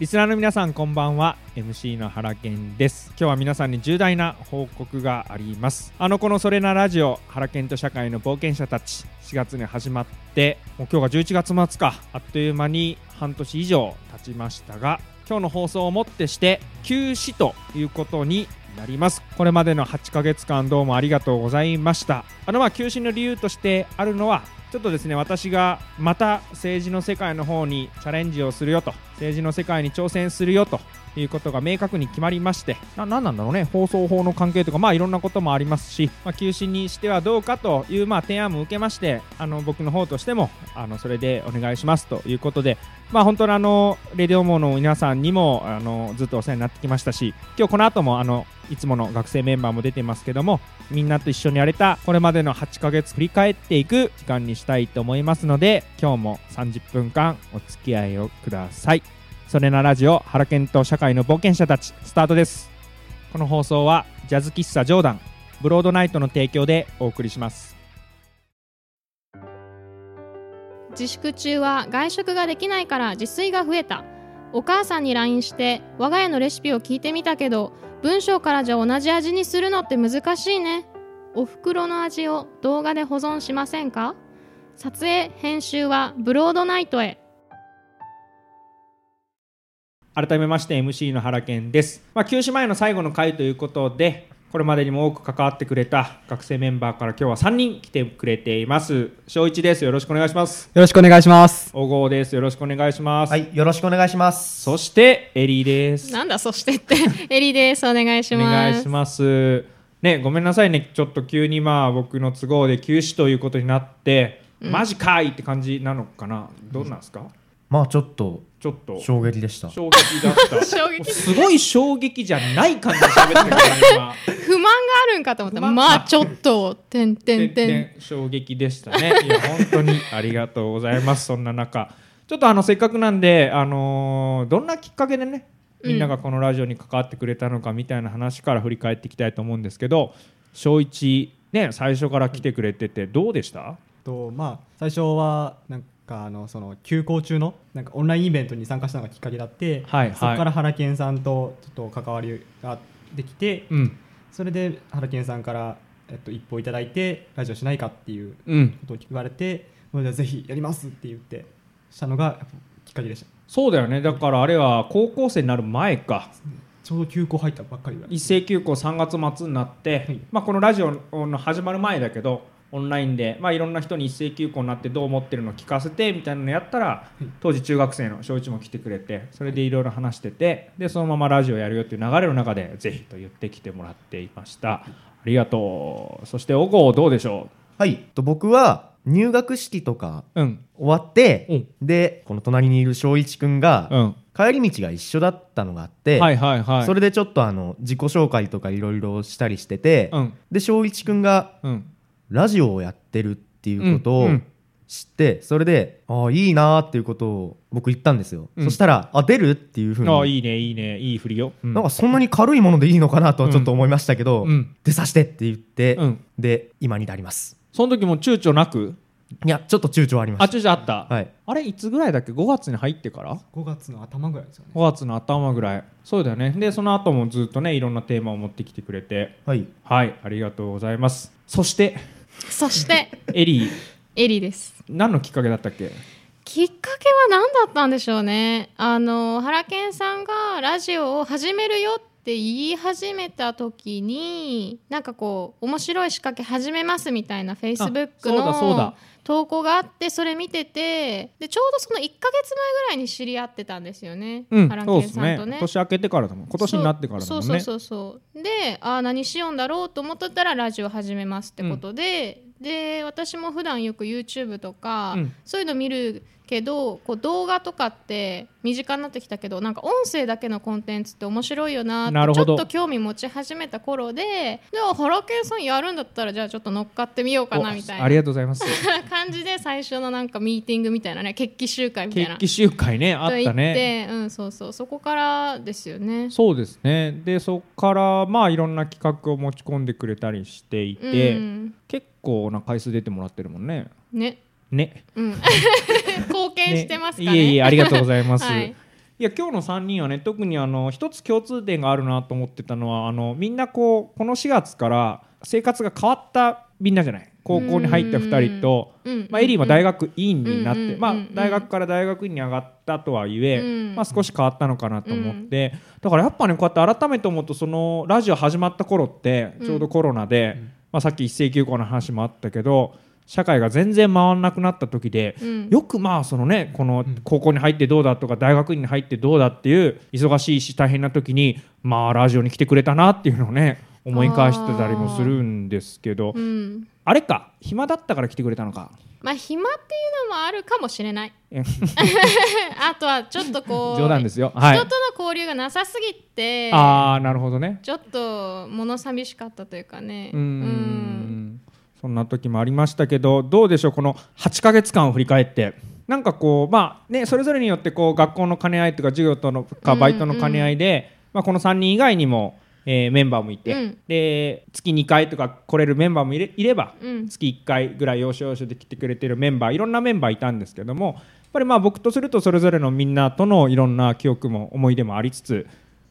リスナーの皆さんこんばんは。MC の原健です。今日は皆さんに重大な報告があります。あのこのそれなラジオ原健と社会の冒険者たち4月に始まってもう今日が11月末か。あっという間に半年以上経ちましたが今日の放送をもってして休止ということになります。これまでの8ヶ月間どうもありがとうございました。あのまあ休止の理由としてあるのはちょっとですね私がまた政治の世界の方にチャレンジをするよと政治の世界に挑戦するよということが明確に決まりまして何なんだろうね。放送法の関係とかまあいろんなこともありますし、まあ、休止にしてはどうかというまあ提案も受けましてあの僕の方としてもあのそれでお願いしますということでまあ本当にあのレディオモーの皆さんにもあのずっとお世話になってきましたし今日この後もあのいつもの学生メンバーも出てますけどもみんなと一緒にやれたこれまでの8ヶ月振り返っていく時間にしたいと思いますので今日も30分間お付き合いをください。それなラジオ原健と社会の冒険者たちスタートです。この放送はジャズ喫茶ジョーダンブロードナイトの提供でお送りします。自粛中は外食ができないから自炊が増えた。お母さんに LINE して我が家のレシピを聞いてみたけど文章からじゃ同じ味にするのって難しいね。お袋の味を動画で保存しませんか？撮影編集はブロードナイトへ。改めまして MC の原健です、まあ、休止前の最後の回ということでこれまでにも多く関わってくれた学生メンバーから今日は3人来てくれています。翔一です。よろしくお願いします。よろしくお願いします。小郷です。よろしくお願いします、はい、よろしくお願いします。そしてエリーです。なんだそしてって。エリです。お願いしおます。願いします。ねごめんなさいね。ちょっと急にまあ僕の都合で休止ということになって、マジかいって感じなのかな？どうなんですか、まあちょっとちょっと。衝撃でした。衝撃だった。衝撃。すごい衝撃じゃない感じで喋ってるから今。不満があるんかと思った。まあちょっとてんてん。てん全然衝撃でしたね。いや本当にありがとうございますそんな中。ちょっとあのせっかくなんで、あのーどんなきっかけでねみんながこのラジオに関わってくれたのかみたいな話から振り返っていきたいと思うんですけど小一ね最初から来てくれててどうでした？とまあ最初はなんかあのその休校中のなんかオンラインイベントに参加したのがきっかけだって、はいはい。そこから原健さんとちょっと関わりができて、うん。それで原健さんからえっと一報いただいてラジオしないかっていううん。ことを言われて、それでぜひやりますって言ってしたのがきっかけでした。そうだよね。だからあれは高校生になる前か。ちょうど休校入ったばっかりぐらい。一斉休校3月末になって、はい。まあ、このラジオの始まる前だけどオンラインで、まあ、いろんな人に一斉休校になってどう思ってるの聞かせてみたいなのやったら、い当時中学生の小一も来てくれてそれでい。ろいろ話しててでそのままラジオやるよっていう流れの中でぜひと言ってきてもらっていました。ありがとう。そして小郷どうでしょはい、と僕は入学式とかううん。終わって、で、この隣にいる翔一くんが、うん。帰り道が一緒だったのがあって、はいはいはい。それでちょっとあの自己紹介とかいろいろしたりしてて、うん。で翔一くんがうんラジオをやってるっていうことをうんうん。知って、それでああいいなーっていうことを僕言ったんですよ、うん。そしたらあ出るっていうふうに。ああいいねいいねいい振りよ、うん。なんかそんなに軽いものでいいのかなとはちょっと思いましたけど、うん。出させてって言って、うん。で今になります。その時も躊躇なく？いやちょっと躊躇ありまあし躊躇あった、たはい。あれいつぐらいだっけ？5月に入ってから？5月の頭ぐらいですよね。5月の頭ぐらい。そうだよね。でその後もずっとねいろんなテーマを持ってきてくれて。はい。はいありがとうございます。そしてそしてエリー。エリです。何のきっかけだったっけ？きっかけは何だったんでしょうね。あの原健さんがラジオを始めるよって言い始めた時になんかこう面白い仕掛け始めますみたいなフェイスブックそうだそうだ。の投稿があってそれ見ててでちょうどその1か月前ぐらいに知り合ってたんですよね、うん原そうですね。健さんとね。年明けてからだもん。今年になってからだもんね。そうそうそう。そうであー何しようんだろうと思ってたらラジオ始めますってことで、で私も普段よく YouTube とか、うん。そういうの見るけどこう動画とかって身近になってきたけどなんか音声だけのコンテンツって面白いよなってちょっと興味持ち始めた頃ででも原健さんやるんだったらじゃあちょっと乗っかってみようかなみたいおありながとうございます。感じで最初のなんかミーティングみたいなね決起集会みたいな。決起集会ねあったね。うん、そうそう。そこからですよね。そうですね。でそこからまあいろんな企画を持ち込んでくれたりしていて、うん。結構な回数出てもらってるもんね。ね、ね。うん、貢献してますかね。いえいえありがとうございます、はい。いや今日の3人はね特にあの一つ共通点があるなと思ってたのはあのみんなこうこの4月から生活が変わったみんなじゃない？高校に入った2人と、うん。まあ、エリーも大学院になって、まあ大学から大学院に上がったとはいえ、うん。まあ、少し変わったのかなと思って、だからやっぱねこうやって改めて思うとそのラジオ始まった頃ってちょうどコロナで、まあ、さっき一斉休校の話もあったけど社会が全然回らなくなった時で、うん。よくまあそのねこの高校に入ってどうだとか大学院に入ってどうだっていう忙しいし大変な時にまあラジオに来てくれたなっていうのをね思い返してたりもするんですけどうん。あれか暇だったから来てくれたのか。まあ暇っていうのもあるかもしれない。え。あとはちょっとこう冗談ですよ。はい。人との交流がなさすぎてああなるほどね。ちょっと物寂しかったというかね。うーんそんな時もありましたけどどうでしょうこの8ヶ月間を振り返って。なんかこうまあねそれぞれによってこう学校の兼ね合いとか授業とのかバイトの兼ね合いで、まあ、この3人以外にも、えーメンバーもいて、うん。で月2回とか来れるメンバーもいれいれば、うん。月1回ぐらい要所要所で来てくれてるメンバーいろんなメンバーいたんですけどもやっぱりまあ僕とするとそれぞれのみんなとのいろんな記憶も思い出もありつつ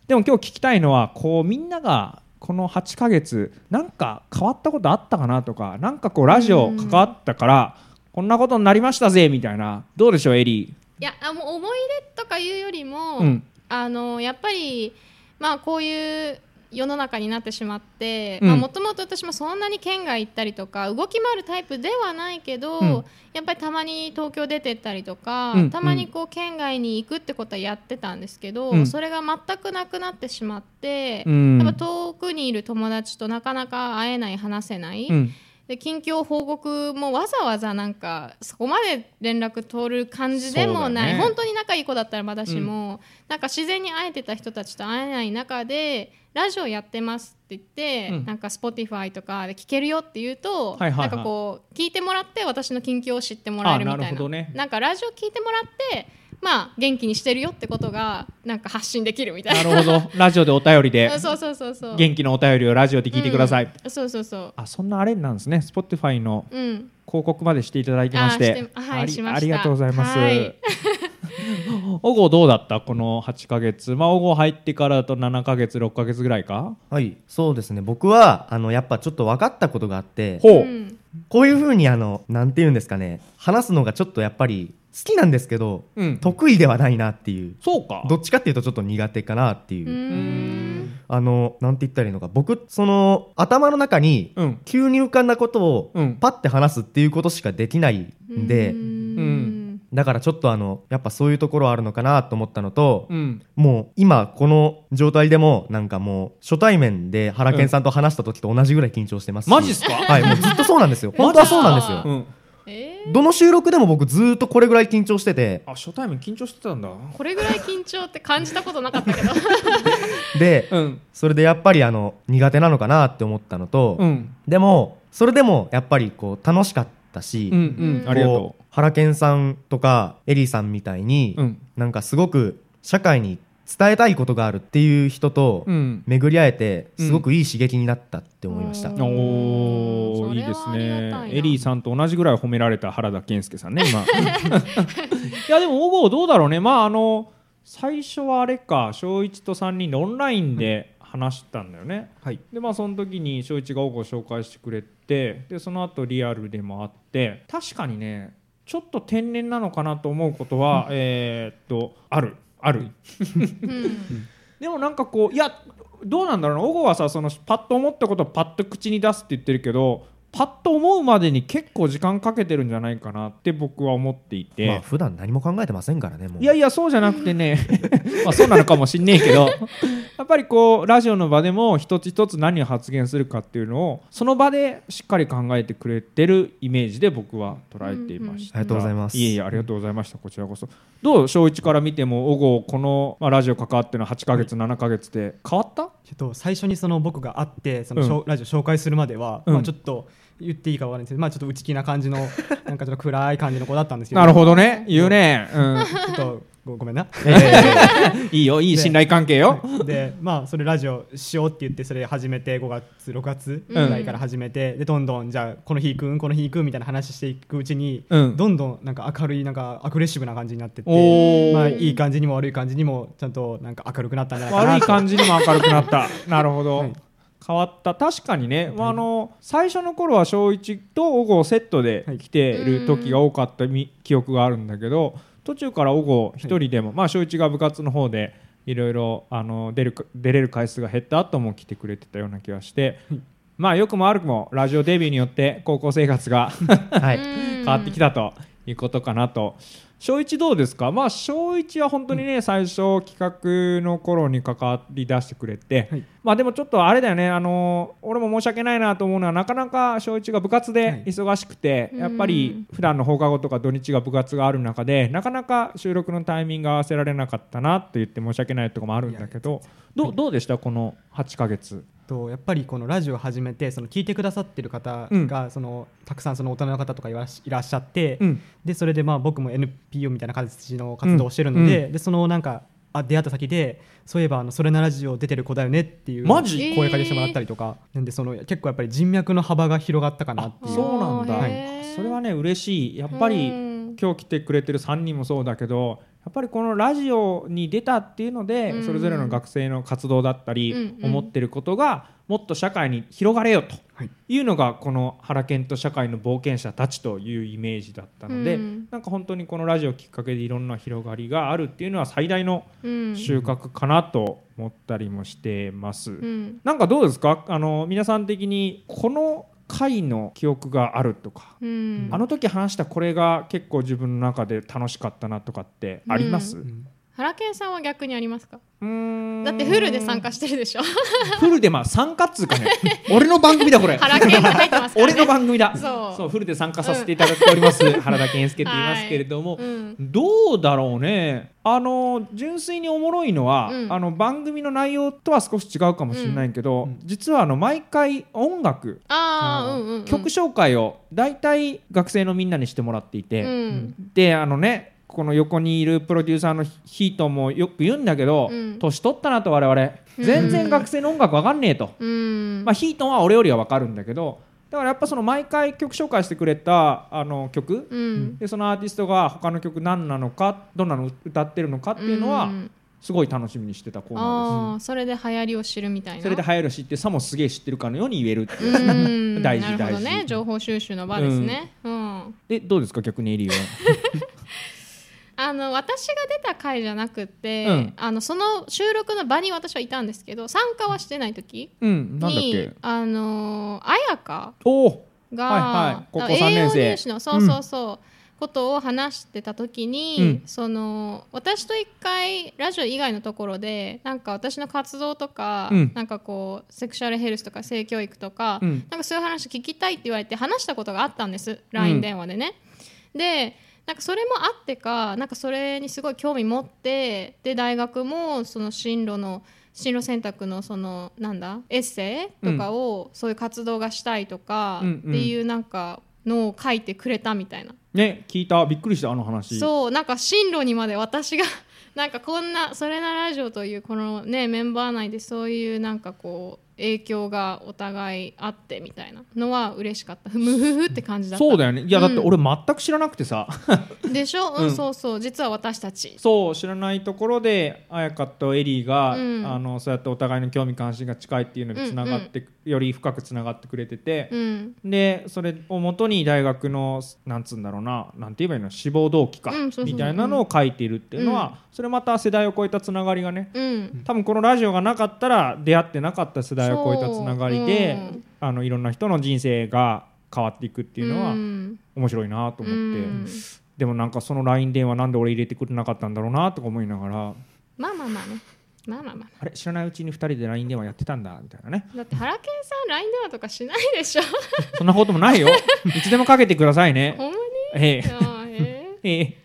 でも今日聞きたいのはこうみんながこの8ヶ月なんか変わったことあったかなとかなんかこうラジオ関わったからこんなことになりましたぜみたいな。どうでしょうエリいやあもう思い出とかいうよりも、うん。あのやっぱりまあこういう世の中になってしまってうん。もともと私もそんなに県外行ったりとか動き回るタイプではないけど、うん。やっぱりたまに東京出てったりとか、うん。たまにこう県外に行くってことはやってたんですけど、うん。それが全くなくなってしまって、うん。やっぱ遠くにいる友達となかなか会えない話せない、うんで近況報告もわざわざなんかそこまで連絡取る感じでもない、ね本当に仲いい子だったらまだしも、なんか自然に会えてた人たちと会えない中でラジオやってますって言って、うん。なんか Spotify とかで聞けるよって言うと、はいはいはい。なんかこう聞いてもらって私の近況を知ってもらえるみたいな。あなね。なんかラジオ聞いてもらってまあ元気にしてるよってことがなんか発信できるみたいな。なるほど。ラジオでお便りで。あ そうそうそうそう。元気のお便りをラジオで聞いてください、うん。そうそうそう。あそんなあれなんですね。Spotify のうん。広告までしていただいてまして。てはいありしました。ありがとうございます。はい おごどうだった？この8ヶ月。まあおご入ってからだと7ヶ月6ヶ月ぐらいか？はいそうですね。僕はあのやっぱちょっと分かったことがあってほう、うん。こういうふうにあのなんて言うんですかね。話すのがちょっとやっぱり好きなんですけど、うん。得意ではないなっていう。そうか。どっちかっていうとちょっと苦手かなっていう、あのなんて言ったらいいのか。僕その頭の中にうん。急に浮かんだことをうん。パッて話すっていうことしかできないんで、うんだからちょっとあのやっぱそういうところあるのかなと思ったのと、うん。もう今この状態でもなんかもう初対面で原健さんと話した時と同じぐらい緊張してますし。マジっすか？はいもうずっとそうなんですよ。本当はそうなんですよ。うん。えー？どの収録でも僕ずっとこれぐらい緊張してて。あ初対面緊張してたんだ。これぐらい緊張って感じたことなかったけど。でうん。それでやっぱりあの苦手なのかなって思ったのと、うん。でもそれでもやっぱりこう楽しかったし、うんうん。ありがとこう原健さんとかエリーさんみたいに、ううん。なんかすごく社会に伝えたいことがあるっていう人とうん。巡り会えてうん。すごくいい刺激になったって思いました、うんおーいいですね。エリーさんと同じぐらい褒められた原田健介さんね今。いやでも小郷どうだろうね。まああの最初はあれか小一と3人でオンラインで話したんだよね、はい。でまあその時に小一が小郷を紹介してくれてでその後リアルでもあって確かにねちょっと天然なのかなと思うことは、えーっとある。ある。うん。でもなんかこういやどうなんだろうな。小郷はさそのパッと思ったことをパッと口に出すって言ってるけどパッと思うまでに結構時間かけてるんじゃないかなって僕は思っていて、まあ普段何も考えてませんからねもう。いやいやそうじゃなくてね。まあそうなのかもしんねえけど。やっぱりこうラジオの場でも一つ一つ何を発言するかっていうのをその場でしっかり考えてくれてるイメージで僕は捉えていました、うんうんありがとうございます。いえいえありがとうございました。こちらこそ。どう小一から見ても小郷この、まあ、ラジオ関わっての8ヶ月、7ヶ月で変わった？ちょっと最初にその僕が会ってその、うん。ラジオ紹介するまでは、うん。まあ、ちょっと言っていいかわからないんですけど、まあ、ちょっと内気な感じの なんかちょっと暗い感じの子だったんですけど。なるほどね。言うね。うん。ちょっとごごめんな。いいよ。いい信頼関係よ。でまあそれラジオしようって言ってそれ始めて5月6月ぐらいから始めて、でどんどんじゃあこの日行くんこの日行くみたいな話していくうちに、うん。どんどんなんか明るいなんかアグレッシブな感じになってって、まあ、いい感じにも悪い感じにもちゃんとなんか明るくなったんじゃないかな悪い感じにも明るくなった。なるほど、はい変わった。確かにね、まあ、あの最初の頃は小一と小郷セットで来てる時が多かったみ記憶があるんだけど途中から小郷一人でも、まあ小一が部活の方でいろいろあの出るか出れる回数が減った後も来てくれてたような気がして、まあ良くも悪くもラジオデビューによって高校生活がはい。変わってきたということかなと。小一どうですか、まあ、小一は本当にね、最初企画の頃に関わり出してくれて、はい。まあでもちょっとあれだよねあの俺も申し訳ないなと思うのはなかなか小一が部活ではい。忙しくて、うん。やっぱり普段の放課後とか土日が部活がある中でなかなか収録のタイミング合わせられなかったなと言って申し訳ないところもあるんだけどどうどうでした？この8ヶ月とやっぱりこのラジオを始めてその聞いてくださってる方うん。が、そのたくさんその大人の方とかいらっしいらっしゃって、うん。でそれでまあ僕も NPO みたいな形の活動をしてるので,、うん。でそのなんかあ出会った先でそういえばあのそれなラジオ出てる子だよねっていうマジ？声かけしてもらったりとか、なんでその結構やっぱり人脈の幅が広がったかなっていう。そうなんだ、あーへーそれはね嬉しい。やっぱり、うん。今日来てくれてる3人もそうだけどやっぱりこのラジオに出たっていうので、うん。それぞれの学生の活動だったり、思ってることがもっと社会に広がれよと。はい。いうのがこの原健と社会の冒険者たちというイメージだったので、うん。なんか本当にこのラジオきっかけでいろんな広がりがあるっていうのは最大のうん。収穫かなと思ったりもしてます。うん。なんかどうですか？あの皆さん的にこの回の記憶があるとかうんあの時話したこれが結構自分の中で楽しかったなとかってあります、うん原健さんは逆にありますか？だってフルで参加してるでしょ。フルでまあ参加っつうかね。俺の番組だこれ。原健が入ってますから、ね、俺の番組だ。そう。フルで参加させていただいております、原田健介と言いますけれども、うん。どうだろうね。あの純粋におもろいのは、うん。あの番組の内容とは少し違うかもしれないけど、うん。実はあの毎回音楽。ああうんうん、うん、曲紹介を大体学生のみんなにしてもらっていて、うん。であのねこの横にいるプロデューサーのヒートもよく言うんだけど、うん。年取ったなと我々全然学生の音楽わかんねえと、うん。まあ、ヒートンは俺よりはわかるんだけどだからやっぱその毎回曲紹介してくれたあの曲、うん。でそのアーティストが他の曲何なのかどんなの歌ってるのかっていうのはん。すごい楽しみにしてたコーナーああそれで流行りを知るみたいな。ですそれで流行る知ってさもすげえ知ってるかのように言えるっていう。うん。大 事大事。ね情報収集の場ですね、うん。でどうですか逆にエリーはあの私が出た回じゃなくて、うん。あのその収録の場に私はいたんですけど参加はしてない時うんなんだっにけあの彩香が、はいはい。高校あ三年生。栄養入試のそうそうそう、ことを話してた時に、うん。その私と一回ラジオ以外のところでなんか私の活動とか、うん。なんかこうセクシュアルヘルスとか性教育とか、うん。なんかそういう話聞きたいって言われて話したことがあったんです。LINE 電話でね。でなんかそれもあってかなんかそれにすごい興味持ってで大学もその進路の進路選択のそのなんだエッセイとかをそういう活動がしたいとかうんっていうなんかのを書いてくれたみたいな、ね聞いた。びっくりしたあの話。そうなんか進路にまで私が なんかこんな「それなラジオ」というこのねメンバー内でそういうなんかこう影響がお互いあってみたいなのは嬉しかった。ムフフって感じだった。そうだよね。いやだってうん。俺全く知らなくてさ、でしょ、うんうん。そうそう。実は私たち。そう知らないところで彩香とエリーが、うん。あのそうやってお互いの興味関心が近いっていうのでつながって、より深くつながってくれてて。う、ん。でそれをもとに大学のなんつうんだろうな。なんて言えばいいの？志望動機か、みたいなのを書いているっていうのは、それまた世代を超えたつながりがね。うん。多分このラジオがなかったら出会ってなかった世代を超えたつながりで、そう。うん。あのいろんな人の人生が変わっていくっていうのはうん。面白いなと思って、うん。でもなんかその LINE 電話なんで俺入れてくれなかったんだろうなとか思いながら。まあまあまあね。まあまあまあ。あれ？知らないうちに2人で LINE 電話やってたんだみたいなね。だって原健さん LINE 電話とかしないでしょ。そんなこともないよ。いつでもかけてくださいね。ほんまに？ええ。ええ。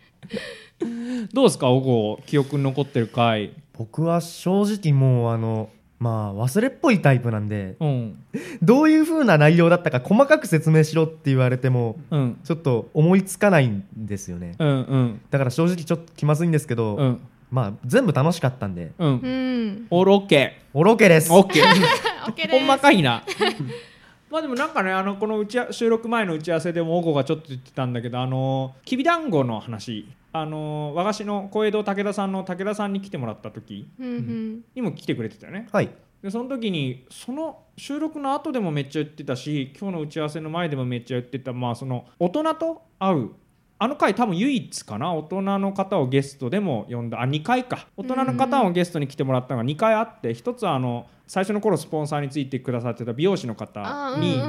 どうですか？おご記憶に残ってる回。僕は正直もうあのまあ忘れっぽいタイプなんでうん。どういう風な内容だったか細かく説明しろって言われてもうん。ちょっと思いつかないんですよね。うんうん。だから正直ちょっと気まずいんですけど、うん。まあ全部楽しかったんで。うん。うん。オールオッケおろけですー。オッケー OK です。ほんまかいな まあでもなんかねあのこの打ちあ収録前の打ち合わせでもおこがちょっと言ってたんだけどあのきびだんごの話。あの和菓子の小江戸武田さんの武田さんに来てもらった時。にも来てくれてたよね。はい。でその時にその収録の後でもめっちゃ言ってたし今日の打ち合わせの前でもめっちゃ言ってたまあその大人と会うあの回多分唯一かな大人の方をゲストでも呼んだあ2回か。大人の方をゲストに来てもらったのが2回あって1つはあの最初の頃スポンサーについてくださってた美容師の方に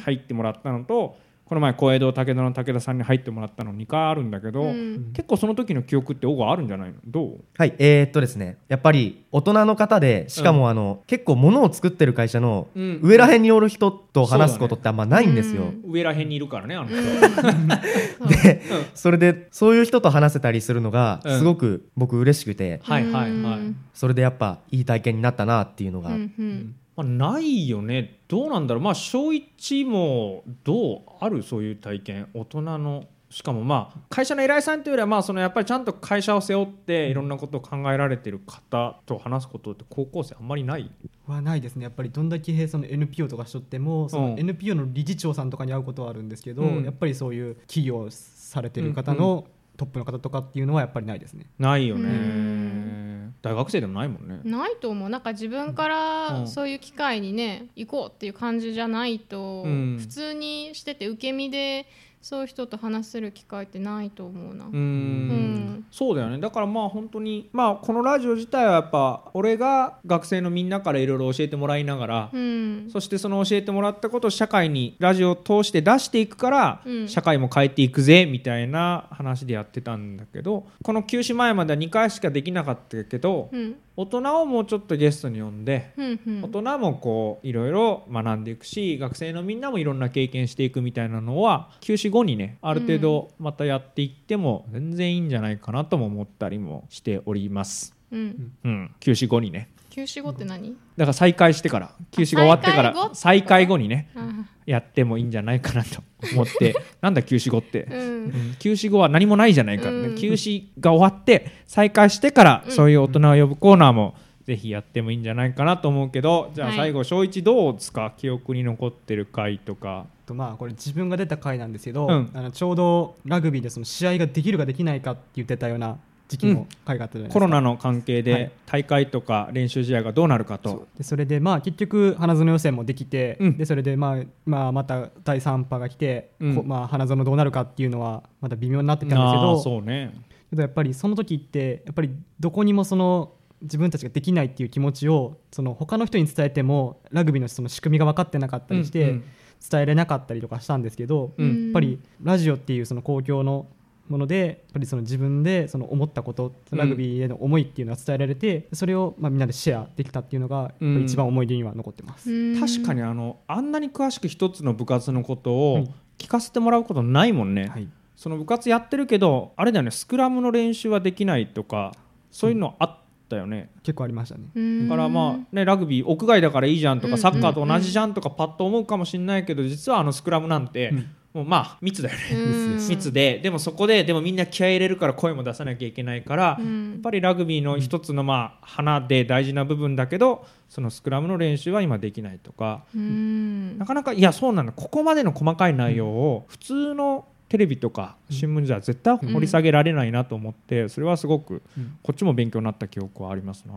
入ってもらったのとこの前小江戸武田の武田さんに入ってもらったの2回あるんだけど、うん。結構その時の記憶ってオゴあるんじゃないの？どう？はい。えー、っとですね。やっぱり大人の方でしかもあの、結構物を作ってる会社のうん。上らへんにおる人と話すことってあんまないんですよ、うん。上らへんにいるからねあの人、でそれでそういう人と話せたりするのがうん。すごく僕嬉しくて、はいはいはい、うん。それでやっぱいい体験になったなっていうのが、うんうんまあ、ないよね。どうなんだろう。まあ小一もどうあるそういう体験。大人の。しかもまあ会社の偉いさんというよりはまあそのやっぱりちゃんと会社を背負っていろんなことを考えられてる方と話すことって高校生あんまりない？はないですね。やっぱりどんだけその NPO とかしとってもそのうん NPO の理事長さんとかに会うことはあるんですけど、うん。やっぱりそういう企業されてる方うんのトップの方とかっていうのはやっぱりないですね。ないよね。うん大学生でもないもんね。ないと思う。なんか自分かうん。らそういう機会にね行こうっていう感じじゃないと、うん。普通にしてて受け身でそういう人と話せる機会ってないと思うな、うん。そうだよね。だからまあ本当にまあこのラジオ自体はやっぱ俺が学生のみんなからいろいろ教えてもらいながら、うん。そしてその教えてもらったことを社会にラジオを通して出していくから、うん。社会も変えていくぜみたいな話でやってたんだけどこの休止前までは2回しかできなかったけど、うん大人をもうちょっとゲストに呼んで、うんうん。大人もこういろいろ学んでいくし学生のみんなもいろんな経験していくみたいなのは休止後にねある程度またやっていっても全然いいんじゃないかなとも思ったりもしております。うん。うん、休止後にね休止後って何？だから再開してから休止が終わってから再再開後？開後にねあやってもいいんじゃないかなと思って なんだ休止後って、うん。うん休止後は何もないじゃないからね、うん。休止が終わって再開してからうん。そういう大人を呼ぶコーナーもぜひやってもいいんじゃないかなと思うけどじゃあはい。最後小一どうですか？記憶に残ってる回とか。とまあこれ自分が出た回なんですけど、うん。あのちょうどラグビーでその試合ができるかできないかって言ってたような時期の回があったじゃないですか。コロナの関係はでい。大会とか練習試合がどうなるかと、でそれでまあ結局花園予選もできて、うん。でそれでまあ、まあ、また第3波が来て、うん。こまあ、花園どうなるかっていうのはまた微妙になってきたんですけどそうね。けどやっぱりその時ってやっぱりどこにもその自分たちができないっていう気持ちをその他の人に伝えてもラグビーのその仕組みが分かってなかったりして、うんうん。伝えれなかったりとかしたんですけど、うん。やっぱりラジオっていうその公共のものでやっぱりその自分でその思ったことラグビーへの思いっていうのが伝えられて、それをまあみんなでシェアできたっていうのが一番思い出には残ってます。確かにあのあんなに詳しく一つの部活のことをはい。聞かせてもらうことないもんね、はい。その部活やってるけどあれだよねスクラムの練習はできないとかそういうのあったよね、結構ありましたね。うん。だからまあねラグビー屋外だからいいじゃんとか、うん。サッカーと同じじゃんとかパッと思うかもしれないけど実はあのスクラムなんて、うんもうまあ密だよね、うん。密でで。もそこででもみんな気合い入れるから声も出さなきゃいけないから、うん。やっぱりラグビーの一つのまあ花で大事な部分だけどそのスクラムの練習は今できないとか。うん。なかなかいやそうなのここまでの細かい内容を普通のテレビとか新聞じゃ絶対掘り下げられないなと思ってそれはすごくうん。こっちも勉強になった記憶はありますな。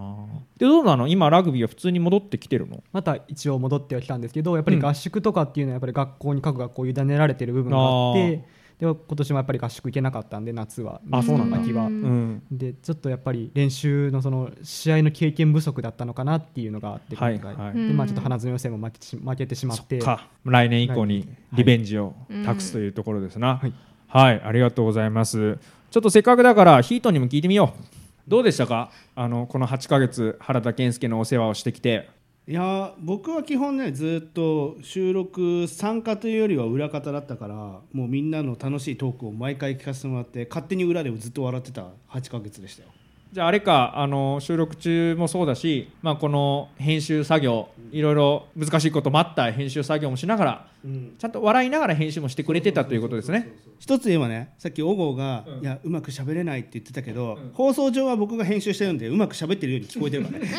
でどうなの？今ラグビーは普通に戻ってきてるの？また一応戻ってはきたんですけどやっぱり合宿とかっていうのはやっぱり学校に各学校委ねられてる部分があってで今年もやっぱり合宿行けなかったんで夏は。あそうなんだ。秋は。うん。うん。でちょっとやっぱり練習のその試合の経験不足だったのかなっていうのがあってはい今回。はい。うんでまあちょっと花園予選も負けてし負けてしまって。そっか。来年以降にリベンジを託すというところですな。はいはい、ありがとうございます。ちょっとせっかくだからヒートにも聞いてみよう。どうでしたか？あのこの8ヶ月原田健介のお世話をしてきていや僕は基本ねずっと収録参加というよりは裏方だったからもうみんなの楽しいトークを毎回聞かせてもらって勝手に裏でずっと笑ってた8ヶ月でしたよ。じゃああれかあの収録中もそうだし、まあ、この編集作業いろいろ難しいこともあった編集作業もしながらうん。ちゃんと笑いながら編集もしてくれてたということですね。一つ言えばねさっき小郷が、うん。いやうまく喋れないって言ってたけど、ん。放送上は僕が編集してるんでうまく喋ってるように聞こえてるからね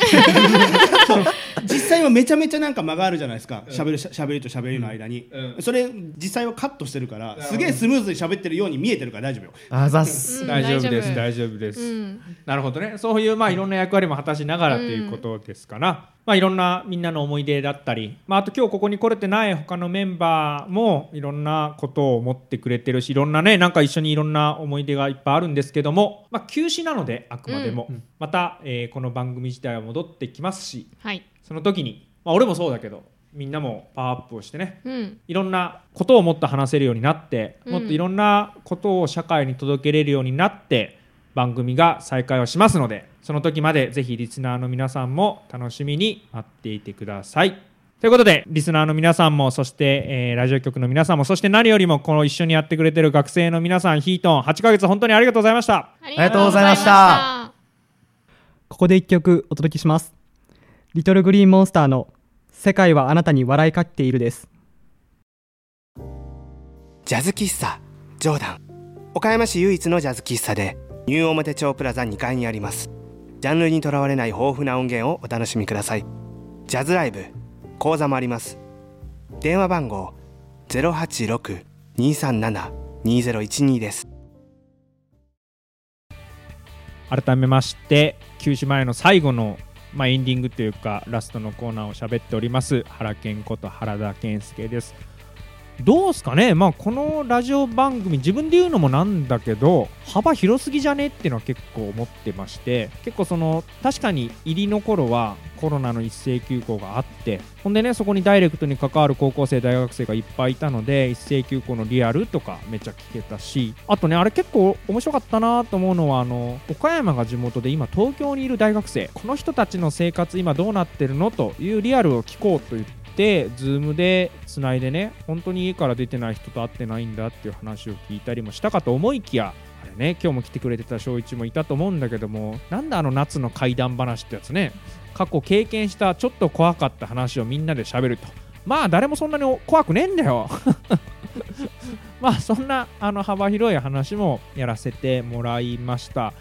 実際はめちゃめちゃなんか間があるじゃないですか。喋るしゃべりと喋りの間に、うん。それ実際はカットしてるからすげえスムーズに喋ってるように見えてるから大丈夫よ。あざっす。うん。大丈夫です。大大丈夫です、うん。なるほどね。そういうまあいろんな役割も果たしながらということですから、まあいろんなみんなの思い出だったり、まあ、あと今日ここに来れてない他のメンバーもいろんなことを思ってくれてるしいろんなねなんか一緒にいろんな思い出がいっぱいあるんですけども、まあ、休止なのであくまでも、また、えーこの番組自体は戻ってきますしはい。その時に、まあ、俺もそうだけどみんなもパワーアップをしてねうん。いろんなことをもっと話せるようになって、うん。もっといろんなことを社会に届けれるようになって番組が再開をしますのでその時までぜひリスナーの皆さんも楽しみに待っていてください。ということでリスナーの皆さんもそして、えーラジオ局の皆さんもそして何よりもこの一緒にやってくれてる学生の皆さんヒートン8ヶ月本当にありがとうございました。ありがとうございました。ここで一曲お届けします。リトルグリーンモンスターの世界はあなたに笑いかけているです。ジャズ喫茶ジョーダン。岡山市唯一のジャズ喫茶でニュー表町プラザ2階にあります。ジャンルにとらわれない豊富な音源をお楽しみください。ジャズライブ講座もあります。電話番号086-237-2012です。改めまして休止前の最後の、まあ、エンディングというかラストのコーナーを喋っております。原健こと原田健介です。どうすかね。まあこのラジオ番組自分で言うのもなんだけど幅広すぎじゃねっていうのは結構思ってまして結構その確かに入りの頃はコロナの一斉休校があってほんでねそこにダイレクトに関わる高校生大学生がいっぱいいたので一斉休校のリアルとかめっちゃ聞けたしあとねあれ結構面白かったなと思うのはあの岡山が地元で今東京にいる大学生この人たちの生活今どうなってるのというリアルを聞こうと言っ Zoom でつないでね本当に家から出てない人と会ってないんだっていう話を聞いたりもしたかと思いきやあれね今日も来てくれてた翔一もいたと思うんだけどもなんだあの夏の怪談話ってやつね過去経験したちょっと怖かった話をみんなで喋ると。まあ誰もそんなに怖くねえんだよ。まあそんなあの幅広い話もやらせてもらいました。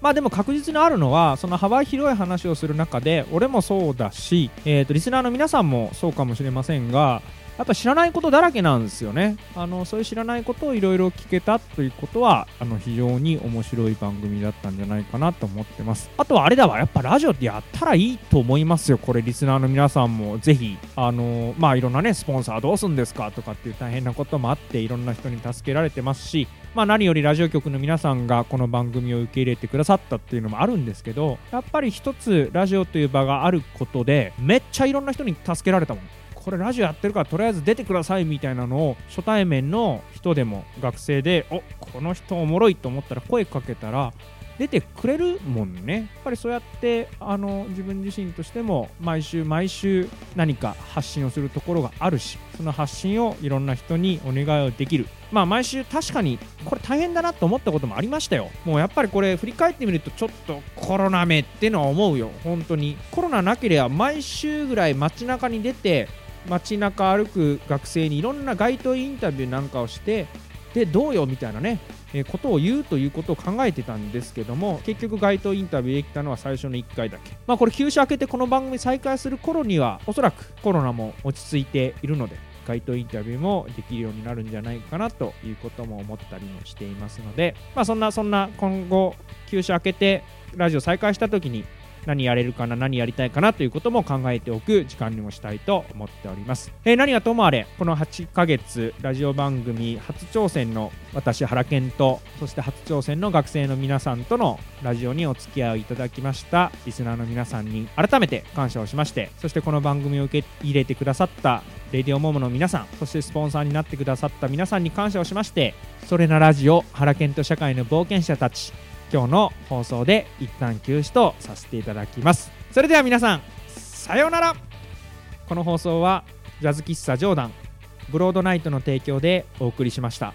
まあでも確実にあるのはその幅広い話をする中で俺もそうだし、えー、とリスナーの皆さんもそうかもしれませんがやっぱ知らないことだらけなんですよね。あのそういう知らないことをいろいろ聞けたということはあの非常に面白い番組だったんじゃないかなと思ってます。あとはあれだわ。やっぱラジオってやったらいいと思いますよ。これリスナーの皆さんも。ぜひあのまあいろんなねスポンサーどうすんですかとかっていう大変なこともあっていろんな人に助けられてますしまあ何よりラジオ局の皆さんがこの番組を受け入れてくださったっていうのもあるんですけどやっぱり一つラジオという場があることでめっちゃいろんな人に助けられたもん。これラジオやってるからとりあえず出てくださいみたいなのを初対面の人でも学生でおこの人おもろいと思ったら声かけたら出てくれるもんね。やっぱりそうやってあの自分自身としても毎週毎週何か発信をするところがあるしその発信をいろんな人にお願いをできる。まあ毎週確かにこれ大変だなと思ったこともありましたよ。もうやっぱりこれ振り返ってみるとちょっとコロナめってのは思うよ。本当に。コロナなければ毎週ぐらい街中に出て街中歩く学生にいろんな街頭インタビューなんかをしてでどうよみたいなね、えことを言うということを考えてたんですけども結局街頭インタビューできたのは最初の1回だけ。まあこれ休止明けてこの番組再開する頃にはおそらくコロナも落ち着いているので街頭インタビューもできるようになるんじゃないかなということも思ったりもしていますのでまあそんなそんな今後休止明けてラジオ再開した時に何やれるかな何やりたいかなということも考えておく時間にもしたいと思っております、えー何はともあれこの8ヶ月ラジオ番組初挑戦の私原健とそして初挑戦の学生の皆さんとのラジオにお付き合いいただきましたリスナーの皆さんに改めて感謝をしましてそしてこの番組を受け入れてくださったレディオモモの皆さんそしてスポンサーになってくださった皆さんに感謝をしましてそれなラジオ原健と社会の冒険者たち今日の放送で一旦休止とさせていただきます。それでは皆さんさようなら。この放送はジャズ喫茶ジョーダンブロードナイトの提供でお送りしました。